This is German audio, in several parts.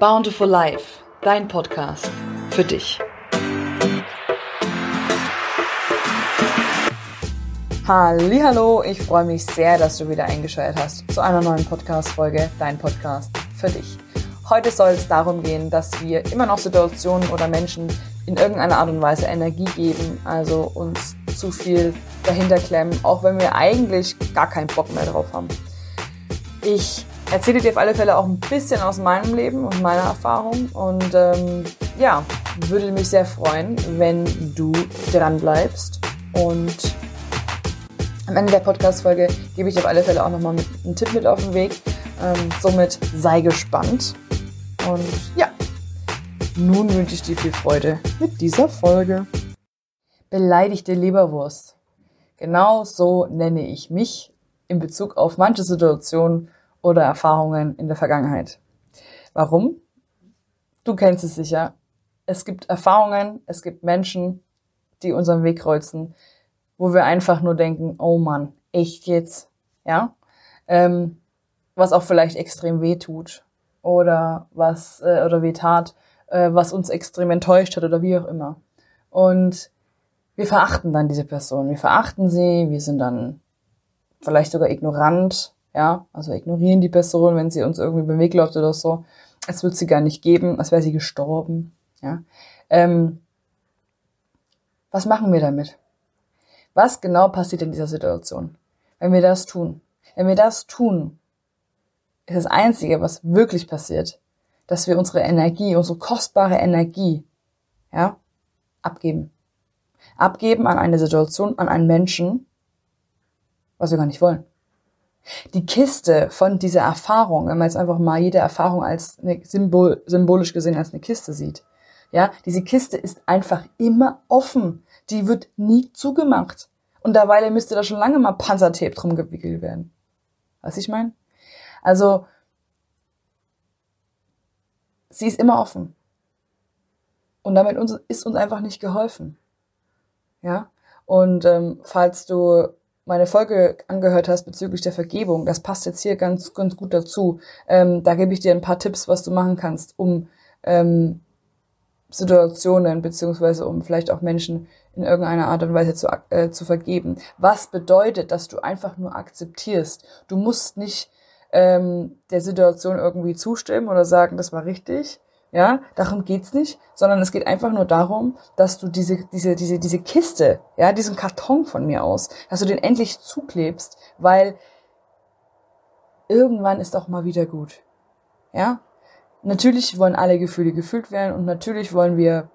Bountiful Life, dein Podcast für dich. Hallo, ich freue mich sehr, dass du wieder eingeschaltet hast zu einer neuen Podcast-Folge, dein Podcast für dich. Heute soll es darum gehen, dass wir immer noch Situationen oder Menschen in irgendeiner Art und Weise Energie geben, also uns zu viel dahinter klemmen, auch wenn wir eigentlich gar keinen Bock mehr drauf haben. Ich erzähle dir auf alle Fälle auch ein bisschen aus meinem Leben und meiner Erfahrung und ähm, ja, würde mich sehr freuen, wenn du dran bleibst und am Ende der Podcast-Folge gebe ich dir auf alle Fälle auch nochmal einen Tipp mit auf den Weg. Ähm, somit sei gespannt. Und ja, nun wünsche ich dir viel Freude mit dieser Folge. Beleidigte Leberwurst. Genau so nenne ich mich in Bezug auf manche Situationen oder Erfahrungen in der Vergangenheit. Warum? Du kennst es sicher. Es gibt Erfahrungen, es gibt Menschen, die unseren Weg kreuzen, wo wir einfach nur denken, oh Mann, echt jetzt, ja? Ähm, was auch vielleicht extrem weh tut oder was äh, oder weh tat, äh, was uns extrem enttäuscht hat oder wie auch immer. Und wir verachten dann diese Person, wir verachten sie, wir sind dann vielleicht sogar ignorant, ja, also ignorieren die Person, wenn sie uns irgendwie beim Weg läuft oder so, als würde sie gar nicht geben, als wäre sie gestorben, ja. Ähm, was machen wir damit? Was genau passiert in dieser Situation, wenn wir das tun? Wenn wir das tun, ist das Einzige, was wirklich passiert, dass wir unsere Energie, unsere kostbare Energie, ja, abgeben. Abgeben an eine Situation, an einen Menschen, was wir gar nicht wollen. Die Kiste von dieser Erfahrung, wenn man jetzt einfach mal jede Erfahrung als eine Symbol, symbolisch gesehen als eine Kiste sieht, ja, diese Kiste ist einfach immer offen. Die wird nie zugemacht. Und derweil müsste da schon lange mal Panzertape drum gewickelt werden. Was ich meine? Also, sie ist immer offen. Und damit ist uns einfach nicht geholfen. Ja? Und ähm, falls du meine Folge angehört hast bezüglich der Vergebung, das passt jetzt hier ganz, ganz gut dazu. Ähm, da gebe ich dir ein paar Tipps, was du machen kannst, um ähm, Situationen beziehungsweise um vielleicht auch Menschen in irgendeiner Art und Weise zu, äh, zu vergeben. Was bedeutet, dass du einfach nur akzeptierst? Du musst nicht ähm, der Situation irgendwie zustimmen oder sagen, das war richtig. Ja, darum geht's nicht, sondern es geht einfach nur darum, dass du diese, diese, diese, diese Kiste, ja, diesen Karton von mir aus, dass du den endlich zuklebst, weil irgendwann ist auch mal wieder gut. Ja, natürlich wollen alle Gefühle gefühlt werden und natürlich wollen wir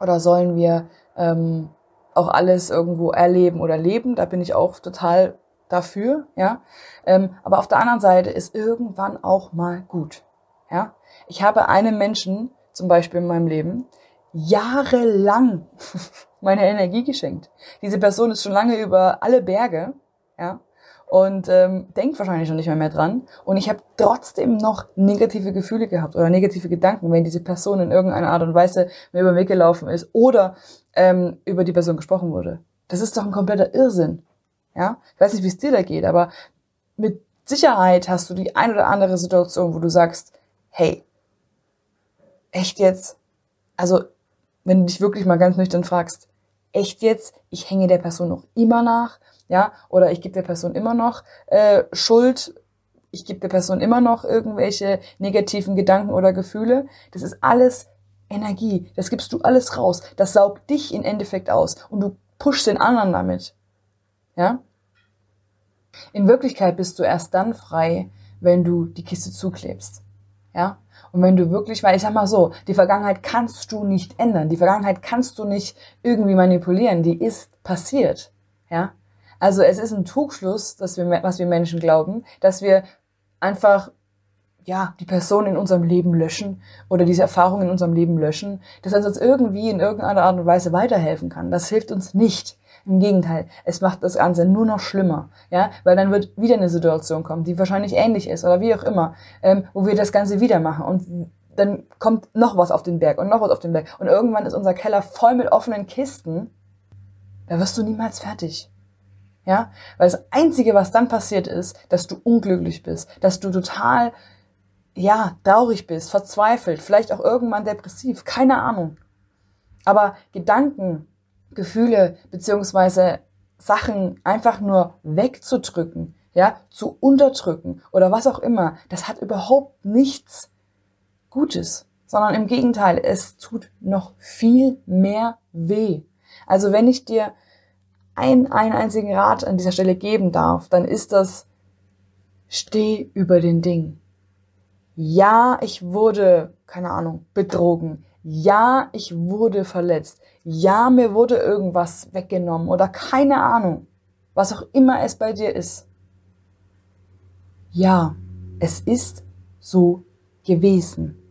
oder sollen wir ähm, auch alles irgendwo erleben oder leben. Da bin ich auch total dafür, ja. Ähm, aber auf der anderen Seite ist irgendwann auch mal gut, ja. Ich habe einem Menschen, zum Beispiel in meinem Leben, jahrelang meine Energie geschenkt. Diese Person ist schon lange über alle Berge, ja und ähm, denkt wahrscheinlich schon nicht mehr, mehr dran. Und ich habe trotzdem noch negative Gefühle gehabt oder negative Gedanken, wenn diese Person in irgendeiner Art und Weise mir über den Weg gelaufen ist oder ähm, über die Person gesprochen wurde. Das ist doch ein kompletter Irrsinn. Ja, ich weiß nicht, wie es dir da geht, aber mit Sicherheit hast du die ein oder andere Situation, wo du sagst, hey, echt jetzt? Also, wenn du dich wirklich mal ganz nüchtern fragst, echt jetzt? Ich hänge der Person noch immer nach ja, oder ich gebe der Person immer noch äh, Schuld, ich gebe der Person immer noch irgendwelche negativen Gedanken oder Gefühle. Das ist alles Energie, das gibst du alles raus, das saugt dich im Endeffekt aus und du pushst den anderen damit. Ja? In Wirklichkeit bist du erst dann frei, wenn du die Kiste zuklebst. Ja? Und wenn du wirklich, weil ich sag mal so, die Vergangenheit kannst du nicht ändern, die Vergangenheit kannst du nicht irgendwie manipulieren, die ist passiert. Ja? Also es ist ein Trugschluss, dass wir, was wir Menschen glauben, dass wir einfach ja, die Person in unserem Leben löschen oder diese Erfahrung in unserem Leben löschen, dass es uns irgendwie in irgendeiner Art und Weise weiterhelfen kann. Das hilft uns nicht. Im Gegenteil, es macht das Ganze nur noch schlimmer, ja, weil dann wird wieder eine Situation kommen, die wahrscheinlich ähnlich ist oder wie auch immer, ähm, wo wir das Ganze wieder machen und dann kommt noch was auf den Berg und noch was auf den Berg und irgendwann ist unser Keller voll mit offenen Kisten. Da wirst du niemals fertig. Ja, weil das Einzige, was dann passiert ist, dass du unglücklich bist, dass du total ja, traurig bist, verzweifelt, vielleicht auch irgendwann depressiv, keine Ahnung. Aber Gedanken, Gefühle beziehungsweise Sachen einfach nur wegzudrücken, ja, zu unterdrücken oder was auch immer, das hat überhaupt nichts Gutes, sondern im Gegenteil, es tut noch viel mehr weh. Also wenn ich dir einen, einen einzigen Rat an dieser Stelle geben darf, dann ist das, steh über den Ding. Ja, ich wurde, keine Ahnung, betrogen. Ja, ich wurde verletzt. Ja, mir wurde irgendwas weggenommen oder keine Ahnung. Was auch immer es bei dir ist. Ja, es ist so gewesen.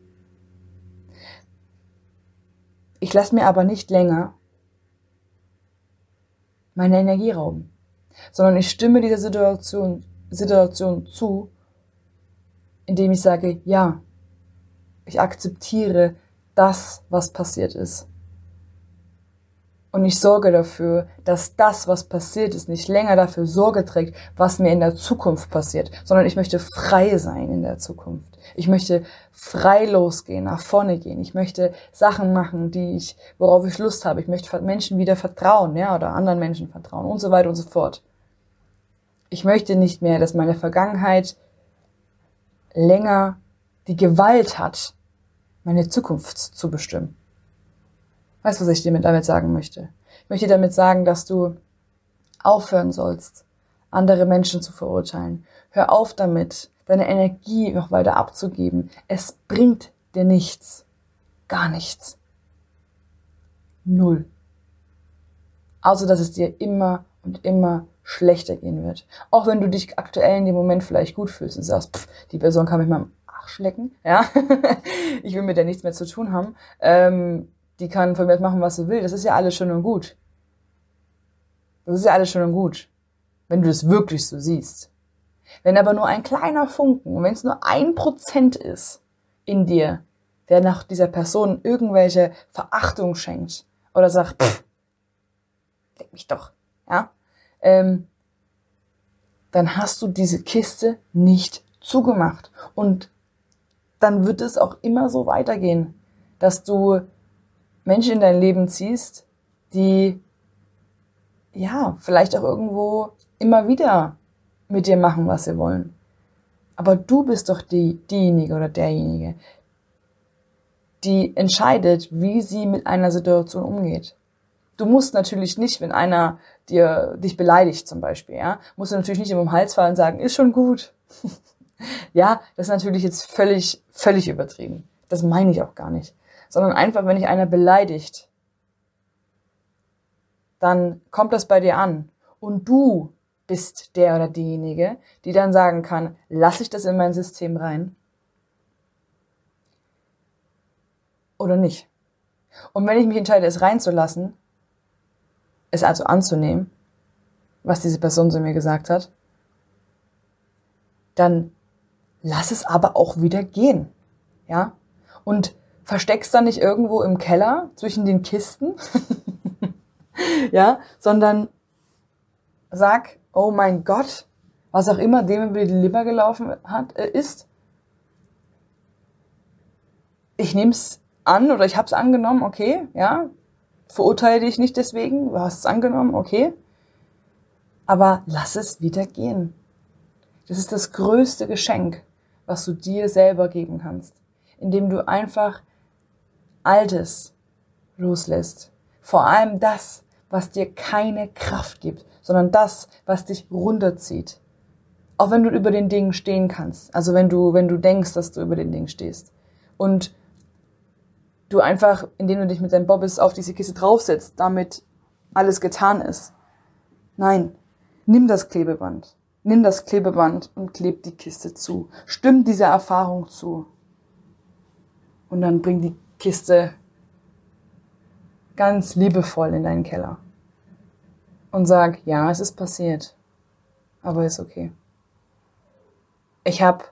Ich lasse mir aber nicht länger meine Energie rauben, sondern ich stimme dieser Situation, Situation zu, indem ich sage, ja, ich akzeptiere das, was passiert ist. Und ich sorge dafür, dass das, was passiert ist, nicht länger dafür Sorge trägt, was mir in der Zukunft passiert, sondern ich möchte frei sein in der Zukunft. Ich möchte frei losgehen, nach vorne gehen. Ich möchte Sachen machen, die ich, worauf ich Lust habe. Ich möchte Menschen wieder vertrauen, ja, oder anderen Menschen vertrauen und so weiter und so fort. Ich möchte nicht mehr, dass meine Vergangenheit länger die Gewalt hat, meine Zukunft zu bestimmen. Weißt du, was ich dir damit sagen möchte? Ich möchte damit sagen, dass du aufhören sollst, andere Menschen zu verurteilen. Hör auf damit, deine Energie noch weiter abzugeben. Es bringt dir nichts. Gar nichts. Null. Außer, dass es dir immer und immer schlechter gehen wird. Auch wenn du dich aktuell in dem Moment vielleicht gut fühlst und sagst, pff, die Person kann mich mal Arsch ja. ich will mit der nichts mehr zu tun haben. Ähm, die kann von mir machen, was sie will. Das ist ja alles schön und gut. Das ist ja alles schön und gut. Wenn du das wirklich so siehst. Wenn aber nur ein kleiner Funken, und wenn es nur ein Prozent ist in dir, der nach dieser Person irgendwelche Verachtung schenkt oder sagt, pff, leck mich doch, ja, ähm, dann hast du diese Kiste nicht zugemacht. Und dann wird es auch immer so weitergehen, dass du Menschen in dein Leben ziehst, die ja, vielleicht auch irgendwo immer wieder mit dir machen, was sie wollen. Aber du bist doch die, diejenige oder derjenige, die entscheidet, wie sie mit einer Situation umgeht. Du musst natürlich nicht, wenn einer dir, dich beleidigt zum Beispiel, ja, musst du natürlich nicht im Hals fallen und sagen, ist schon gut. ja, das ist natürlich jetzt völlig, völlig übertrieben. Das meine ich auch gar nicht sondern einfach, wenn dich einer beleidigt, dann kommt das bei dir an und du bist der oder diejenige, die dann sagen kann, lasse ich das in mein System rein oder nicht. Und wenn ich mich entscheide, es reinzulassen, es also anzunehmen, was diese Person zu mir gesagt hat, dann lass es aber auch wieder gehen. Ja? Und versteckst dann nicht irgendwo im Keller zwischen den Kisten, ja, sondern sag, oh mein Gott, was auch immer dem über die Leber gelaufen hat, äh, ist, ich nehme es an oder ich habe es angenommen, okay, ja, verurteile dich nicht deswegen, du hast es angenommen, okay, aber lass es wieder gehen. Das ist das größte Geschenk, was du dir selber geben kannst, indem du einfach Altes loslässt. Vor allem das, was dir keine Kraft gibt, sondern das, was dich runterzieht. Auch wenn du über den Dingen stehen kannst. Also wenn du, wenn du denkst, dass du über den Dingen stehst. Und du einfach, indem du dich mit deinem Bobbys auf diese Kiste draufsetzt, damit alles getan ist. Nein, nimm das Klebeband. Nimm das Klebeband und kleb die Kiste zu. Stimm dieser Erfahrung zu. Und dann bring die Kiste ganz liebevoll in deinen Keller und sag, ja, es ist passiert, aber ist okay. Ich habe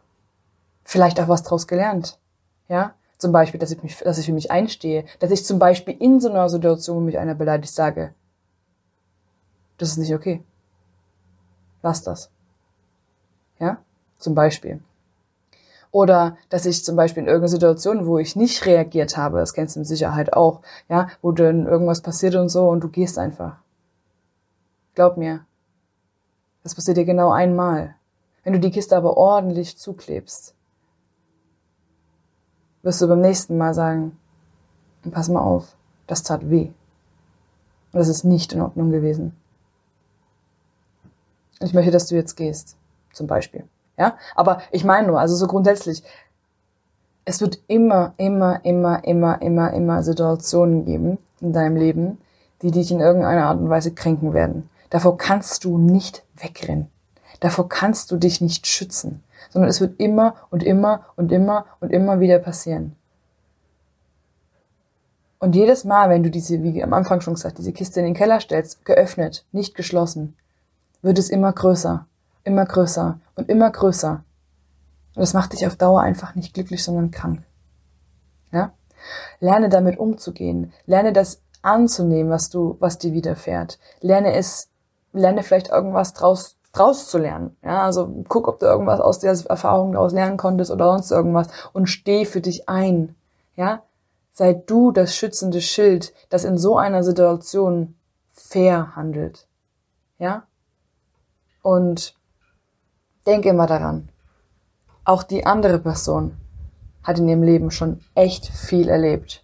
vielleicht auch was draus gelernt, ja, zum Beispiel, dass ich, mich, dass ich für mich einstehe, dass ich zum Beispiel in so einer Situation, mich einer beleidigt, sage, das ist nicht okay. Lass das. Ja, zum Beispiel. Oder dass ich zum Beispiel in irgendeiner Situation, wo ich nicht reagiert habe, das kennst du mit Sicherheit auch, ja, wo dann irgendwas passiert und so und du gehst einfach. Glaub mir, das passiert dir genau einmal. Wenn du die Kiste aber ordentlich zuklebst, wirst du beim nächsten Mal sagen, pass mal auf, das tat weh. Und das ist nicht in Ordnung gewesen. Ich möchte, dass du jetzt gehst, zum Beispiel. Ja, aber ich meine nur, also so grundsätzlich, es wird immer, immer, immer, immer, immer, immer Situationen geben in deinem Leben, die dich in irgendeiner Art und Weise kränken werden. Davor kannst du nicht wegrennen. Davor kannst du dich nicht schützen, sondern es wird immer und immer und immer und immer wieder passieren. Und jedes Mal, wenn du diese, wie am Anfang schon gesagt, diese Kiste in den Keller stellst, geöffnet, nicht geschlossen, wird es immer größer, immer größer und immer größer. Und das macht dich auf Dauer einfach nicht glücklich, sondern krank. Ja? Lerne damit umzugehen. Lerne das anzunehmen, was du, was dir widerfährt. Lerne es, lerne vielleicht irgendwas draus, draus zu lernen. Ja, also guck, ob du irgendwas aus der Erfahrung daraus lernen konntest oder sonst irgendwas und steh für dich ein. Ja, sei du das schützende Schild, das in so einer Situation fair handelt. Ja? Und denke immer daran, auch die andere Person hat in ihrem Leben schon echt viel erlebt.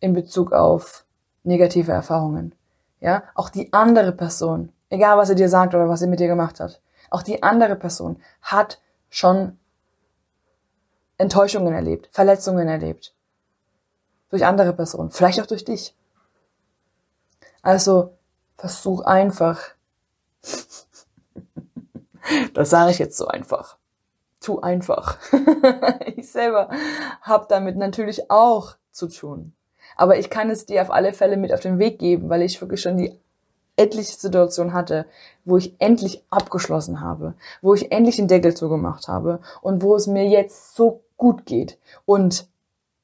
In Bezug auf negative Erfahrungen. Ja, auch die andere Person, egal was sie dir sagt oder was sie mit dir gemacht hat, auch die andere Person hat schon Enttäuschungen erlebt, Verletzungen erlebt. Durch andere Personen, vielleicht auch durch dich. Also versuch einfach, das sage ich jetzt so einfach, zu einfach. ich selber habe damit natürlich auch zu tun. Aber ich kann es dir auf alle Fälle mit auf den Weg geben, weil ich wirklich schon die etliche Situation hatte, wo ich endlich abgeschlossen habe, wo ich endlich den Deckel zugemacht habe und wo es mir jetzt so gut geht. Und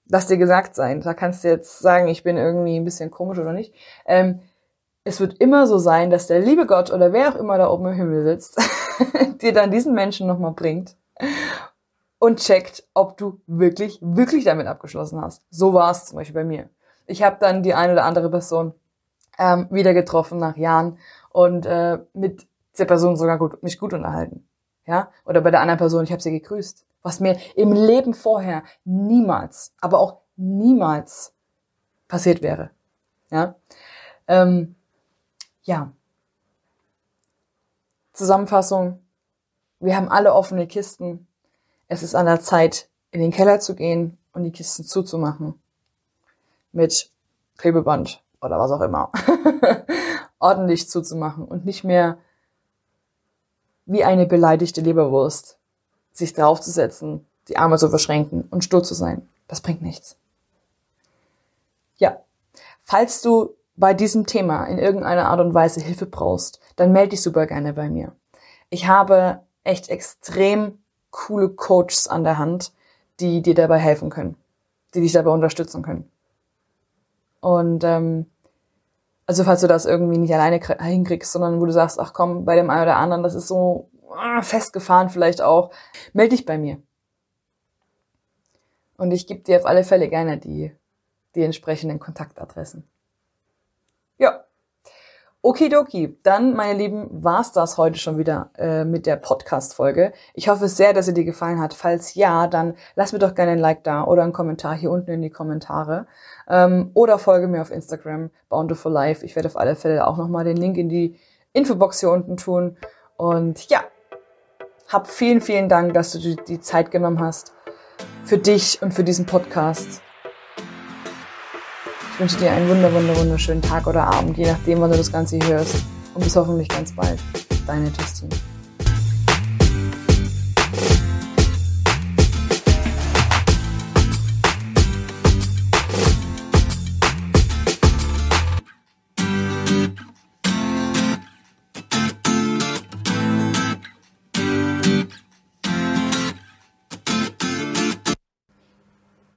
lass dir gesagt sein, da kannst du jetzt sagen, ich bin irgendwie ein bisschen komisch oder nicht. Ähm, es wird immer so sein, dass der liebe Gott oder wer auch immer da oben im Himmel sitzt, dir dann diesen Menschen nochmal bringt und checkt, ob du wirklich, wirklich damit abgeschlossen hast. So war es zum Beispiel bei mir. Ich habe dann die eine oder andere Person ähm, wieder getroffen nach Jahren und äh, mit der Person sogar gut, mich gut unterhalten. Ja? Oder bei der anderen Person, ich habe sie gegrüßt. Was mir im Leben vorher niemals, aber auch niemals passiert wäre. Ja. Ähm, ja. Zusammenfassung. Wir haben alle offene Kisten. Es ist an der Zeit, in den Keller zu gehen und die Kisten zuzumachen. Mit Klebeband oder was auch immer. Ordentlich zuzumachen und nicht mehr wie eine beleidigte Leberwurst sich draufzusetzen, die Arme zu verschränken und stur zu sein. Das bringt nichts. Ja. Falls du bei diesem Thema in irgendeiner Art und Weise Hilfe brauchst, dann melde dich super gerne bei mir. Ich habe echt extrem coole Coaches an der Hand, die dir dabei helfen können, die dich dabei unterstützen können. Und ähm, also falls du das irgendwie nicht alleine hinkriegst, sondern wo du sagst, ach komm, bei dem einen oder anderen, das ist so ah, festgefahren vielleicht auch, melde dich bei mir. Und ich gebe dir auf alle Fälle gerne die, die entsprechenden Kontaktadressen. Okidoki, dann, meine Lieben, war's das heute schon wieder äh, mit der Podcast-Folge. Ich hoffe sehr, dass sie dir gefallen hat. Falls ja, dann lass mir doch gerne ein Like da oder einen Kommentar hier unten in die Kommentare. Ähm, oder folge mir auf Instagram, Bountiful Life. Ich werde auf alle Fälle auch nochmal den Link in die Infobox hier unten tun. Und ja, hab vielen, vielen Dank, dass du die Zeit genommen hast für dich und für diesen Podcast. Ich wünsche dir einen wunder, wunder, wunderschönen Tag oder Abend, je nachdem, wann du das Ganze hörst. Und bis hoffentlich ganz bald. Deine Justine.